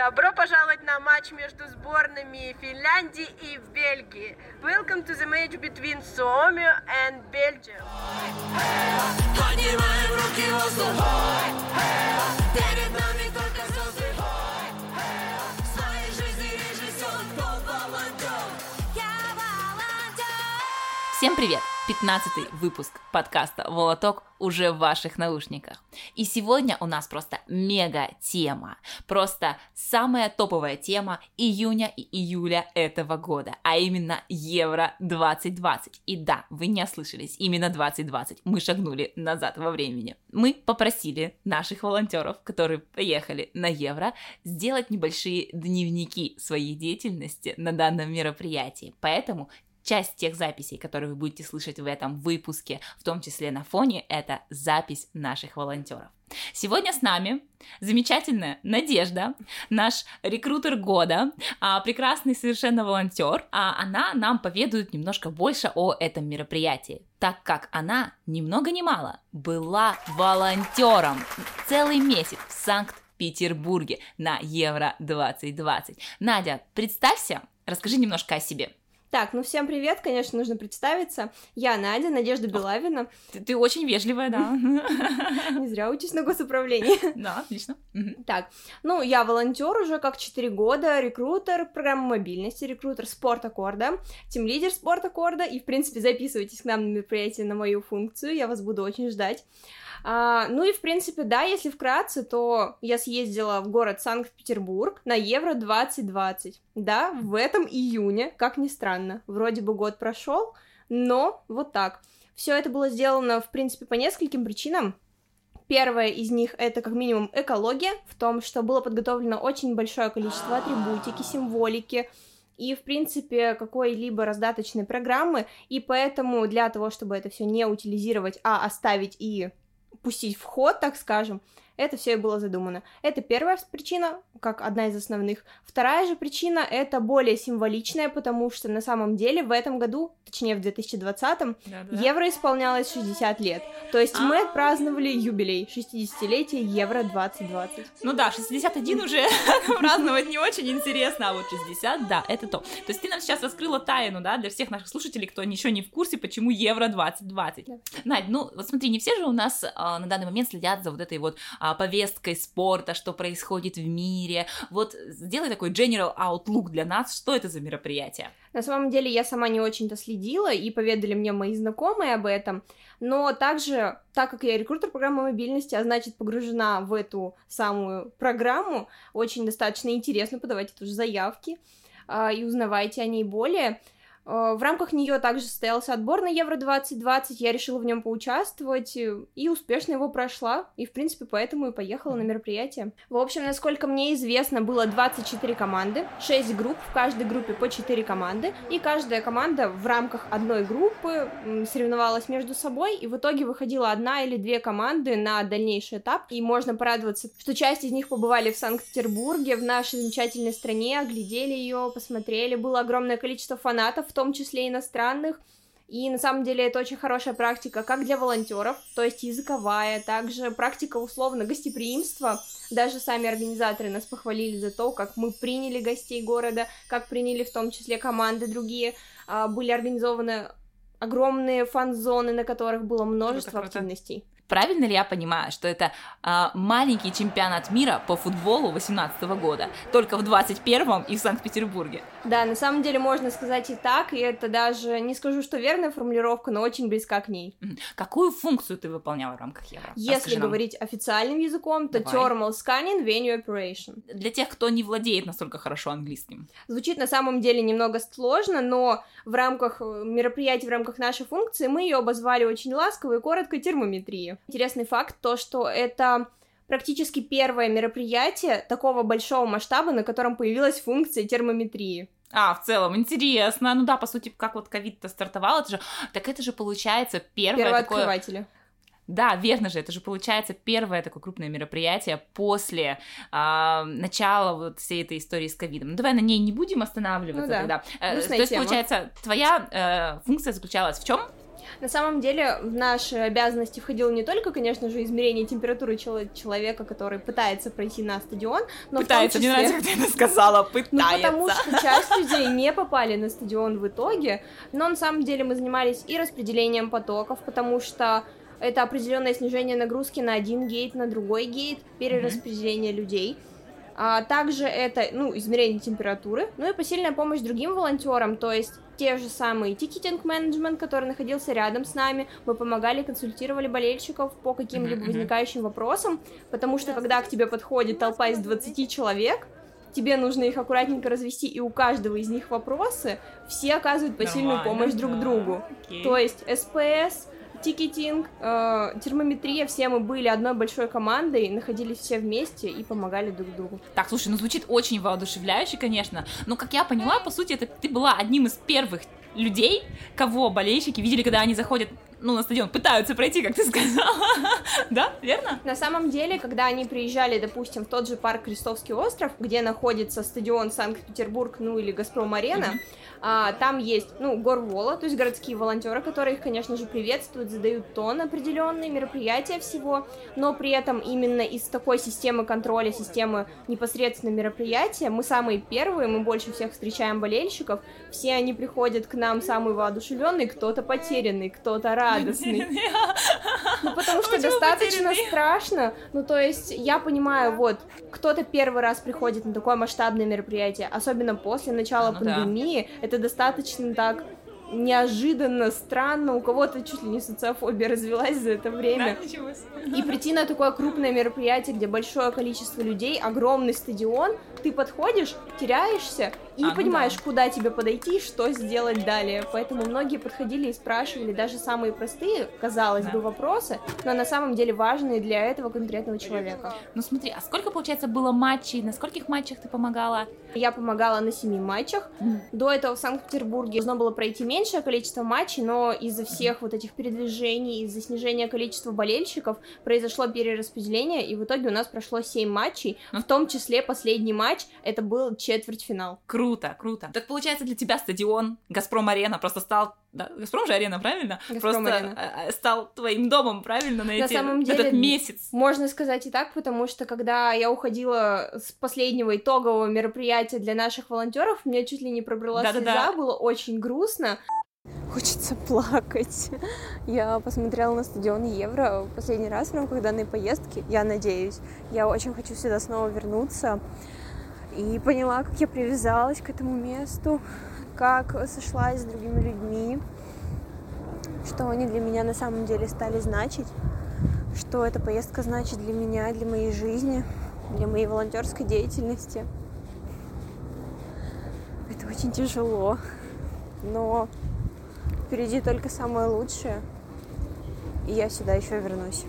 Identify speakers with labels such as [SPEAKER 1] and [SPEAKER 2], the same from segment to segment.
[SPEAKER 1] Добро пожаловать на матч между сборными Финляндии и Бельгии. Welcome to the match between Suomi and Belgium.
[SPEAKER 2] Всем привет! 15 выпуск подкаста «Волоток» уже в ваших наушниках. И сегодня у нас просто мега тема, просто самая топовая тема июня и июля этого года, а именно Евро 2020. И да, вы не ослышались, именно 2020, мы шагнули назад во времени. Мы попросили наших волонтеров, которые поехали на Евро, сделать небольшие дневники своей деятельности на данном мероприятии. Поэтому часть тех записей, которые вы будете слышать в этом выпуске, в том числе на фоне, это запись наших волонтеров. Сегодня с нами замечательная Надежда, наш рекрутер года, а, прекрасный совершенно волонтер. А она нам поведает немножко больше о этом мероприятии, так как она ни много ни мало была волонтером целый месяц в Санкт-Петербурге на Евро 2020. Надя, представься, расскажи немножко о себе.
[SPEAKER 3] Так, ну всем привет, конечно, нужно представиться. Я Надя, Надежда Белавина.
[SPEAKER 2] Ты, ты очень вежливая, да.
[SPEAKER 3] Не зря учусь на госуправлении.
[SPEAKER 2] Да, отлично.
[SPEAKER 3] Так, ну я волонтер уже как 4 года, рекрутер программы мобильности, рекрутер спорт аккорда, тем лидер спорт аккорда, и в принципе записывайтесь к нам на мероприятие на мою функцию, я вас буду очень ждать. А, ну и, в принципе, да, если вкратце, то я съездила в город Санкт-Петербург на Евро 2020. Да, в этом июне, как ни странно. Вроде бы год прошел, но вот так. Все это было сделано, в принципе, по нескольким причинам. Первое из них это как минимум экология, в том, что было подготовлено очень большое количество атрибутики, символики, и, в принципе, какой-либо раздаточной программы, и поэтому для того, чтобы это все не утилизировать, а оставить и пустить в ход, так скажем, это все и было задумано. Это первая причина, как одна из основных. Вторая же причина это более символичная, потому что на самом деле в этом году, точнее в 2020-м, Да-да. Евро исполнялось 60 лет. То есть мы А-а-а. отпраздновали юбилей 60-летия Евро 2020.
[SPEAKER 2] Ну да, 61 уже праздновать не очень интересно, а вот 60, да, это то. То есть ты нам сейчас раскрыла тайну, да, для всех наших слушателей, кто еще не в курсе, почему Евро 2020. Да. Надь, ну вот смотри, не все же у нас а, на данный момент следят за вот этой вот а, а, повесткой спорта, что происходит в мире. Вот сделай такой general outlook для нас, что это за мероприятие.
[SPEAKER 3] На самом деле я сама не очень-то следила, и поведали мне мои знакомые об этом, но также, так как я рекрутер программы мобильности, а значит погружена в эту самую программу, очень достаточно интересно подавайте тоже заявки а, и узнавайте о ней более. Э, в рамках нее также состоялся отбор на Евро 2020, я решила в нем поучаствовать и успешно его прошла, и, в принципе, поэтому и поехала на мероприятие. В общем, насколько мне известно, было 24 команды, 6 групп, в каждой группе по 4 команды, и каждая команда в рамках одной группы соревновалась между собой, и в итоге выходила одна или две команды на дальнейший этап, и можно порадоваться, что часть из них побывали в Санкт-Петербурге, в нашей замечательной стране, оглядели ее, посмотрели, было огромное количество фанатов, в том числе иностранных. И на самом деле это очень хорошая практика как для волонтеров, то есть языковая, также практика условно гостеприимства. Даже сами организаторы нас похвалили за то, как мы приняли гостей города, как приняли в том числе команды другие. А, были организованы огромные фан-зоны, на которых было множество круто, активностей.
[SPEAKER 2] Правильно ли я понимаю, что это а, маленький чемпионат мира по футболу 18 года, только в 21-м и в Санкт-Петербурге?
[SPEAKER 3] Да, на самом деле можно сказать и так, и это даже, не скажу, что верная формулировка, но очень близка к ней.
[SPEAKER 2] Какую функцию ты выполняла в рамках Евро?
[SPEAKER 3] Если говорить официальным языком, то Давай. Thermal Scanning Venue Operation.
[SPEAKER 2] Для тех, кто не владеет настолько хорошо английским.
[SPEAKER 3] Звучит на самом деле немного сложно, но в рамках э, мероприятий, в рамках нашей функции мы ее обозвали очень ласково и коротко термометрия. Интересный факт то, что это практически первое мероприятие такого большого масштаба, на котором появилась функция термометрии.
[SPEAKER 2] А, в целом, интересно. Ну да, по сути, как вот ковид-то стартовал, это же, так это же получается первое такое... Да, верно же, это же получается первое такое крупное мероприятие после э, начала вот всей этой истории с ковидом. Ну давай на ней не будем останавливаться ну, да. тогда. Э, то есть, получается, твоя э, функция заключалась в чем?
[SPEAKER 3] На самом деле в наши обязанности входило не только, конечно же, измерение температуры человека, который пытается пройти на стадион, но
[SPEAKER 2] пытается,
[SPEAKER 3] в том
[SPEAKER 2] числе... мне нравится, как ты это сказала, пытается.
[SPEAKER 3] Ну, потому что часть людей не попали на стадион в итоге, но на самом деле мы занимались и распределением потоков, потому что это определенное снижение нагрузки на один gate, на другой gate, перераспределение mm-hmm. людей. А также это, ну, измерение температуры, ну и посильная помощь другим волонтерам, то есть те же самые ticketing management, который находился рядом с нами, мы помогали, консультировали болельщиков по каким-либо возникающим вопросам, потому что когда к тебе подходит толпа из 20 человек, тебе нужно их аккуратненько развести, и у каждого из них вопросы, все оказывают посильную Нормально, помощь друг другу. Окей. То есть СПС, тикетинг, э, термометрия, все мы были одной большой командой, находились все вместе и помогали друг другу.
[SPEAKER 2] Так, слушай, ну звучит очень воодушевляюще, конечно, но, как я поняла, по сути, это ты была одним из первых людей, кого болельщики видели, когда они заходят ну, на стадион, пытаются пройти, как ты сказала, да, верно?
[SPEAKER 3] На самом деле, когда они приезжали, допустим, в тот же парк Крестовский остров, где находится стадион Санкт-Петербург, ну, или Газпром-арена, mm-hmm а, там есть, ну, горвола, то есть городские волонтеры, которые их, конечно же, приветствуют, задают тон определенные мероприятия всего, но при этом именно из такой системы контроля, системы непосредственно мероприятия, мы самые первые, мы больше всех встречаем болельщиков, все они приходят к нам самые воодушевленные, кто-то потерянный, кто-то радостный. Ну, потому что достаточно страшно, ну, то есть я понимаю, вот, кто-то первый раз приходит на такое масштабное мероприятие, особенно после начала а, ну пандемии, это достаточно так неожиданно, странно, у кого-то чуть ли не социофобия развелась за это время. Да, и прийти на такое крупное мероприятие, где большое количество людей, огромный стадион, ты подходишь, теряешься и а, не ну понимаешь, да. куда тебе подойти, что сделать далее. Поэтому многие подходили и спрашивали даже самые простые, казалось да. бы, вопросы, но на самом деле важные для этого конкретного человека.
[SPEAKER 2] Ну смотри, а сколько, получается, было матчей? На скольких матчах ты помогала?
[SPEAKER 3] Я помогала на семи матчах. Mm. До этого в Санкт-Петербурге должно было пройти меньшее количество матчей, но из-за всех вот этих передвижений, из-за снижения количества болельщиков произошло перераспределение, и в итоге у нас прошло семь матчей, в том числе последний матч, это был четвертьфинал.
[SPEAKER 2] Круто, круто. Так получается для тебя стадион Газпром-арена просто стал да, Газпром же арена, правильно?
[SPEAKER 3] Газпром
[SPEAKER 2] Просто
[SPEAKER 3] арена.
[SPEAKER 2] Э, э, стал твоим домом, правильно, на,
[SPEAKER 3] на
[SPEAKER 2] эти,
[SPEAKER 3] самом деле,
[SPEAKER 2] этот месяц.
[SPEAKER 3] Можно сказать и так, потому что когда я уходила с последнего итогового мероприятия для наших волонтеров, мне чуть ли не пробрала да, слеза, да, да. было очень грустно. Хочется плакать. Я посмотрела на стадион Евро в последний раз в рамках данной поездки, я надеюсь. Я очень хочу сюда снова вернуться. И поняла, как я привязалась к этому месту, как сошлась с другими людьми, что они для меня на самом деле стали значить, что эта поездка значит для меня, для моей жизни, для моей волонтерской деятельности. Это очень тяжело, но впереди только самое лучшее, и я сюда еще вернусь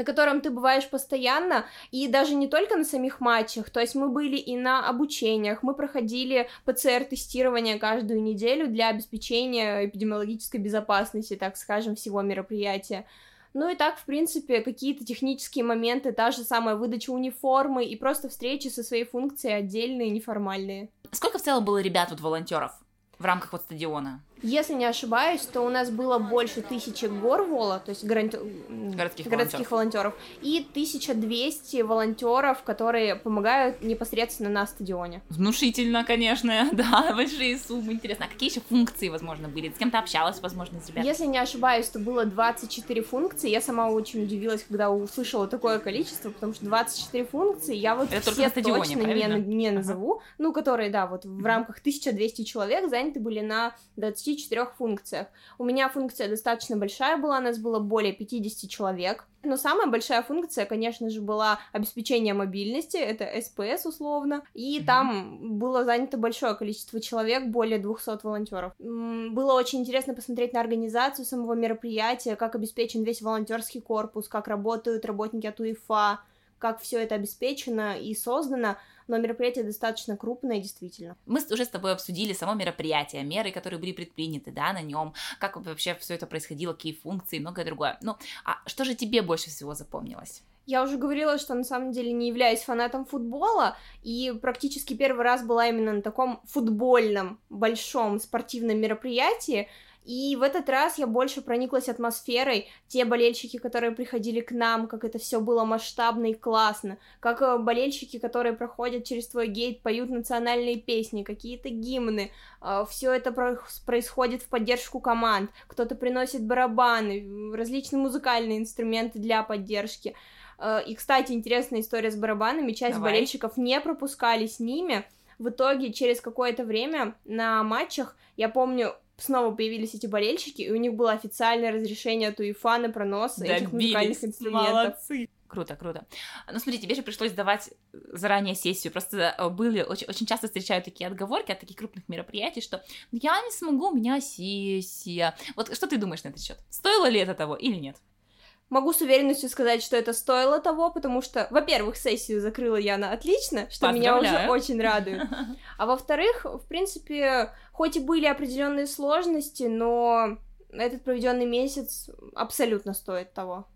[SPEAKER 3] на котором ты бываешь постоянно, и даже не только на самих матчах, то есть мы были и на обучениях, мы проходили ПЦР-тестирование каждую неделю для обеспечения эпидемиологической безопасности, так скажем, всего мероприятия. Ну и так, в принципе, какие-то технические моменты, та же самая выдача униформы и просто встречи со своей функцией отдельные, неформальные.
[SPEAKER 2] Сколько в целом было ребят, вот волонтеров в рамках вот стадиона?
[SPEAKER 3] Если не ошибаюсь, то у нас было больше тысячи горвола, то есть гаранти...
[SPEAKER 2] городских,
[SPEAKER 3] городских волонтеров, и 1200 волонтеров, которые помогают непосредственно на стадионе.
[SPEAKER 2] Внушительно, конечно, да, большие суммы. Интересно, а какие еще функции, возможно, были? С кем-то общалась, возможно, с ребятами?
[SPEAKER 3] Если не ошибаюсь, то было 24 функции. Я сама очень удивилась, когда услышала такое количество, потому что 24 функции я вот
[SPEAKER 2] Это
[SPEAKER 3] все
[SPEAKER 2] стадионе,
[SPEAKER 3] точно не, не назову. Ага. Ну, которые, да, вот в рамках 1200 человек заняты были на 20 24 функциях. У меня функция достаточно большая была, нас было более 50 человек. Но самая большая функция, конечно же, была обеспечение мобильности, это СПС условно, и mm-hmm. там было занято большое количество человек, более 200 волонтеров. Было очень интересно посмотреть на организацию самого мероприятия, как обеспечен весь волонтерский корпус, как работают работники от УЕФА, как все это обеспечено и создано но мероприятие достаточно крупное, действительно.
[SPEAKER 2] Мы уже с тобой обсудили само мероприятие, меры, которые были предприняты, да, на нем, как вообще все это происходило, какие функции и многое другое. Ну, а что же тебе больше всего запомнилось?
[SPEAKER 3] Я уже говорила, что на самом деле не являюсь фанатом футбола, и практически первый раз была именно на таком футбольном большом спортивном мероприятии, И в этот раз я больше прониклась атмосферой. Те болельщики, которые приходили к нам, как это все было масштабно и классно. Как э, болельщики, которые проходят через твой гейт, поют национальные песни, какие-то гимны. Э, все это происходит в поддержку команд. Кто-то приносит барабаны, различные музыкальные инструменты для поддержки. Э, и, кстати, интересная история с барабанами. Часть Давай. болельщиков не пропускали с ними. В итоге, через какое-то время на матчах, я помню, снова появились эти болельщики, и у них было официальное разрешение от УЕФА на пронос Добились. этих музыкальных инструментов.
[SPEAKER 2] Молодцы. Круто, круто. Ну, смотри, тебе же пришлось сдавать заранее сессию. Просто э, были, очень, очень часто встречают такие отговорки от таких крупных мероприятий, что «Ну, я не смогу, у меня сессия. Вот что ты думаешь на этот счет? Стоило ли это того или нет?
[SPEAKER 3] Могу с уверенностью сказать, что это стоило того, потому что, во-первых, сессию закрыла Яна отлично, что меня уже очень радует. А во-вторых, в принципе, хоть и были определенные сложности, но этот проведенный месяц абсолютно стоит того.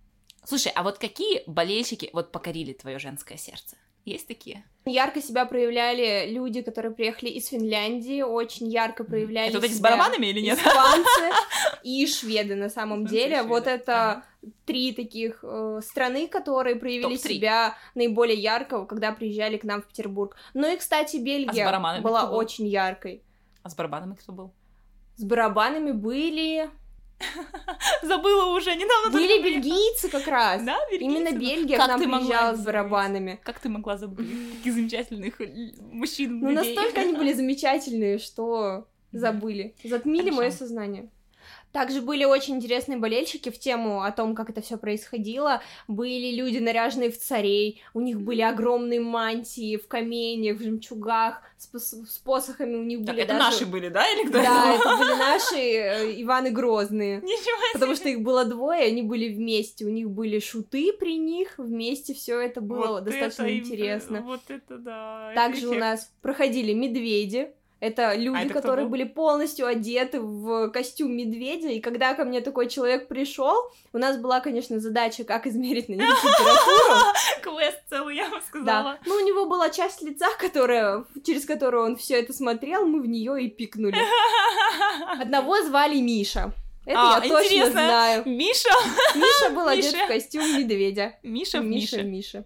[SPEAKER 2] Слушай, а вот какие болельщики вот покорили твое женское сердце? Есть такие?
[SPEAKER 3] Ярко себя проявляли люди, которые приехали из Финляндии, очень ярко проявляли Это
[SPEAKER 2] вот эти с барабанами или нет?
[SPEAKER 3] Испанцы и шведы на самом деле. Вот это три таких э, страны, которые проявили себя наиболее ярко, когда приезжали к нам в Петербург. Ну и, кстати, Бельгия а была очень яркой.
[SPEAKER 2] А с барабанами кто был?
[SPEAKER 3] С барабанами были
[SPEAKER 2] Забыла уже, недавно
[SPEAKER 3] Были бельгийцы как раз.
[SPEAKER 2] Да,
[SPEAKER 3] бельгийцы. Именно Бельгия как к нам приезжала с барабанами.
[SPEAKER 2] Как ты могла забыть таких замечательных мужчин?
[SPEAKER 3] Ну, настолько они были замечательные, что забыли. Затмили мое сознание. Также были очень интересные болельщики в тему о том, как это все происходило. Были люди, наряженные в царей, у них были огромные мантии в каменьях, в жемчугах, с, с посохами у них
[SPEAKER 2] так,
[SPEAKER 3] были
[SPEAKER 2] это
[SPEAKER 3] даже...
[SPEAKER 2] наши были, да, или кто
[SPEAKER 3] Да, это были наши э, Иваны Грозные.
[SPEAKER 2] Ничего себе.
[SPEAKER 3] Потому что их было двое, они были вместе, у них были шуты при них, вместе все это было
[SPEAKER 2] вот
[SPEAKER 3] достаточно
[SPEAKER 2] это
[SPEAKER 3] интересно.
[SPEAKER 2] Вот это да.
[SPEAKER 3] Также у нас проходили медведи, это люди, а это которые были полностью одеты в костюм медведя, и когда ко мне такой человек пришел, у нас была, конечно, задача, как измерить на него температуру.
[SPEAKER 2] Квест целый, я бы сказала.
[SPEAKER 3] Да. Ну, у него была часть лица, которая, через которую он все это смотрел, мы в нее и пикнули. Одного звали Миша. Это а, я точно интересно. знаю.
[SPEAKER 2] Миша?
[SPEAKER 3] Миша был одет в костюм медведя.
[SPEAKER 2] Миша в
[SPEAKER 3] Миша. Миша.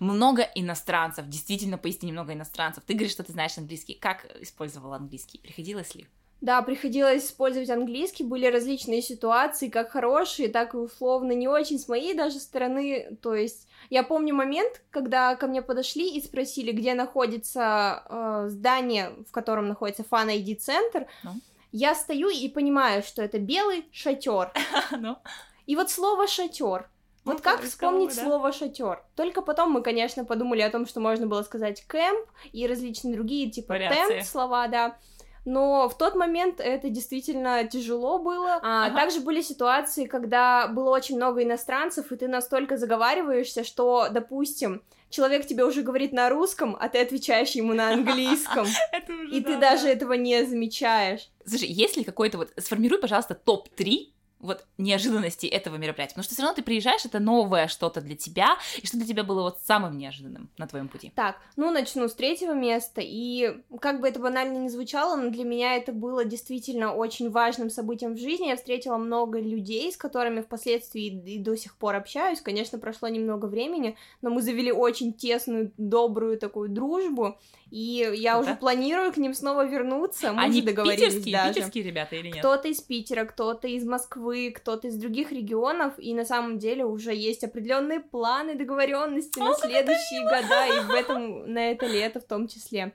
[SPEAKER 2] Много иностранцев, действительно, поистине много иностранцев. Ты говоришь, что ты знаешь английский. Как использовал английский? Приходилось ли?
[SPEAKER 3] Да, приходилось использовать английский, были различные ситуации, как хорошие, так и условно не очень с моей даже стороны, то есть я помню момент, когда ко мне подошли и спросили, где находится э, здание, в котором находится фан ID центр, ну? я стою и понимаю, что это белый шатер.
[SPEAKER 2] ну?
[SPEAKER 3] И вот слово шатер вот как вспомнить да? слово шатер? Только потом мы, конечно, подумали о том, что можно было сказать кэмп и различные другие типа тент слова, да. Но в тот момент это действительно тяжело было. А ага. также были ситуации, когда было очень много иностранцев, и ты настолько заговариваешься, что, допустим, человек тебе уже говорит на русском, а ты отвечаешь ему на английском. И ты даже этого не замечаешь.
[SPEAKER 2] Слушай, есть ли какой-то вот... Сформируй, пожалуйста, топ-3 вот неожиданности этого мероприятия, потому что все равно ты приезжаешь, это новое что-то для тебя, и что для тебя было вот самым неожиданным на твоем пути?
[SPEAKER 3] Так, ну начну с третьего места, и как бы это банально не звучало, но для меня это было действительно очень важным событием в жизни, я встретила много людей, с которыми впоследствии и до сих пор общаюсь, конечно, прошло немного времени, но мы завели очень тесную, добрую такую дружбу, и я это? уже планирую к ним снова вернуться. Мы
[SPEAKER 2] Они
[SPEAKER 3] договорились
[SPEAKER 2] питерские,
[SPEAKER 3] даже.
[SPEAKER 2] питерские ребята или нет?
[SPEAKER 3] Кто-то из Питера, кто-то из Москвы, кто-то из других регионов, и на самом деле уже есть определенные планы договоренности на следующие года и в этом на это лето в том числе.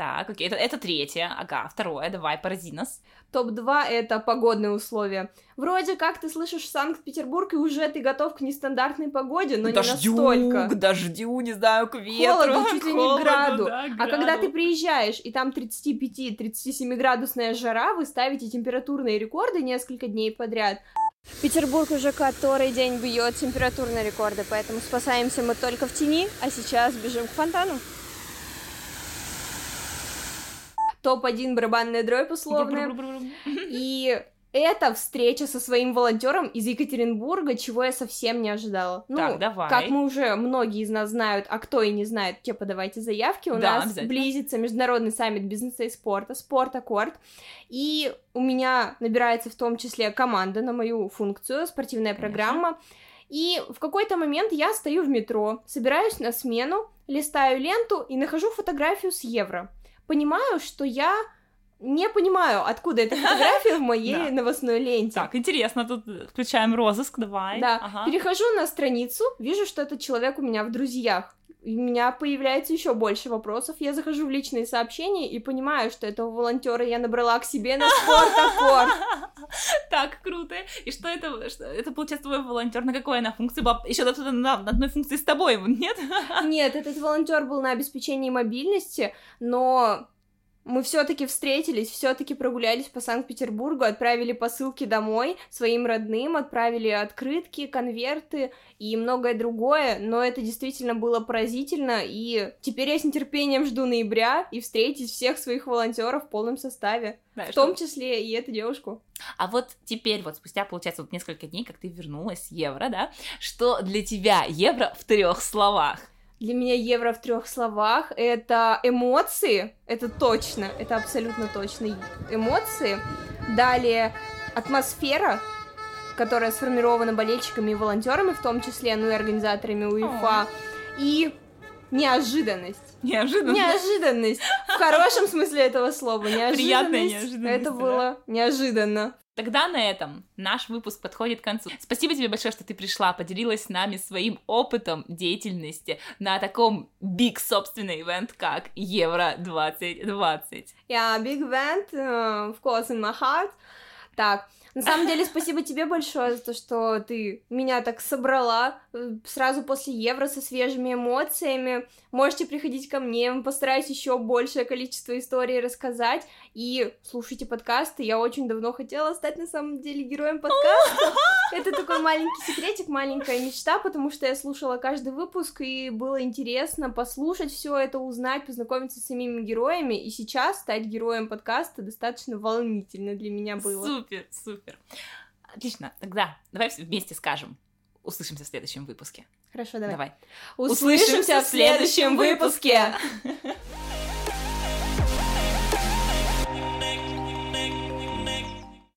[SPEAKER 2] Так, окей, это, это третье. Ага, второе, давай, порази нас.
[SPEAKER 3] Топ-2 — это погодные условия. Вроде как ты слышишь Санкт-Петербург, и уже ты готов к нестандартной погоде, но к не
[SPEAKER 2] дождю,
[SPEAKER 3] настолько.
[SPEAKER 2] К дождю, не знаю, к ветру.
[SPEAKER 3] Холоду, чуть ли не граду. Да, граду. А когда ты приезжаешь, и там 35-37 градусная жара, вы ставите температурные рекорды несколько дней подряд. Петербург уже который день бьет температурные рекорды, поэтому спасаемся мы только в тени, а сейчас бежим к фонтану. Топ-1 барабанная дробь условная. И это встреча со своим волонтером из Екатеринбурга, чего я совсем не ожидала. Ну,
[SPEAKER 2] Так, давай.
[SPEAKER 3] как мы уже многие из нас знают, а кто и не знает, те подавайте заявки. У
[SPEAKER 2] Да,
[SPEAKER 3] нас близится международный саммит бизнеса и спорта, спорт Аккорд. И у меня набирается в том числе команда на мою функцию, спортивная
[SPEAKER 2] Конечно.
[SPEAKER 3] программа. И в какой-то момент я стою в метро, собираюсь на смену, листаю ленту и нахожу фотографию с евро. Понимаю, что я не понимаю, откуда эта фотография в моей
[SPEAKER 2] Да.
[SPEAKER 3] новостной ленте.
[SPEAKER 2] Так, интересно, тут включаем розыск, давай.
[SPEAKER 3] Да,
[SPEAKER 2] Ага.
[SPEAKER 3] перехожу на страницу, вижу, что этот человек у меня в друзьях. У меня появляется еще больше вопросов. Я захожу в личные сообщения и понимаю, что этого волонтера я набрала к себе на спорт.
[SPEAKER 2] Так, круто. И что это? Это получается твой волонтер? На какой она функции? Еще на одной функции с тобой, нет?
[SPEAKER 3] Нет, этот волонтер был на обеспечении мобильности, но мы все-таки встретились, все-таки прогулялись по Санкт-Петербургу, отправили посылки домой своим родным, отправили открытки, конверты и многое другое, но это действительно было поразительно, и теперь я с нетерпением жду ноября и встретить всех своих волонтеров в полном составе,
[SPEAKER 2] Да,
[SPEAKER 3] в
[SPEAKER 2] что-
[SPEAKER 3] том числе и эту девушку.
[SPEAKER 2] А вот теперь, вот спустя, получается, вот несколько дней, как ты вернулась с евро, да? Что для тебя евро в трех словах?
[SPEAKER 3] Для меня евро в трех словах это эмоции, это точно, это абсолютно точно эмоции. Далее атмосфера, которая сформирована болельщиками и волонтерами, в том числе, ну и организаторами УЕФА. И неожиданность.
[SPEAKER 2] Неожиданно.
[SPEAKER 3] Неожиданность. В хорошем смысле этого слова. Неожиданность.
[SPEAKER 2] Приятная неожиданность,
[SPEAKER 3] Это
[SPEAKER 2] да.
[SPEAKER 3] было неожиданно.
[SPEAKER 2] Тогда на этом наш выпуск подходит к концу. Спасибо тебе большое, что ты пришла, поделилась с нами своим опытом деятельности на таком биг собственный ивент, как Евро 2020.
[SPEAKER 3] Yeah, big event, of course, in my heart. Так, на самом деле, спасибо тебе большое за то, что ты меня так собрала сразу после Евро со свежими эмоциями. Можете приходить ко мне, постараюсь еще большее количество историй рассказать. И слушайте подкасты. Я очень давно хотела стать на самом деле героем подкаста. Это такой маленький секретик, маленькая мечта, потому что я слушала каждый выпуск, и было интересно послушать все это, узнать, познакомиться с самими героями. И сейчас стать героем подкаста достаточно волнительно для меня было.
[SPEAKER 2] Супер, супер. Отлично, тогда давай вместе скажем. Услышимся в следующем выпуске.
[SPEAKER 3] Хорошо, давай.
[SPEAKER 2] Давай.
[SPEAKER 3] Услышимся в следующем выпуске.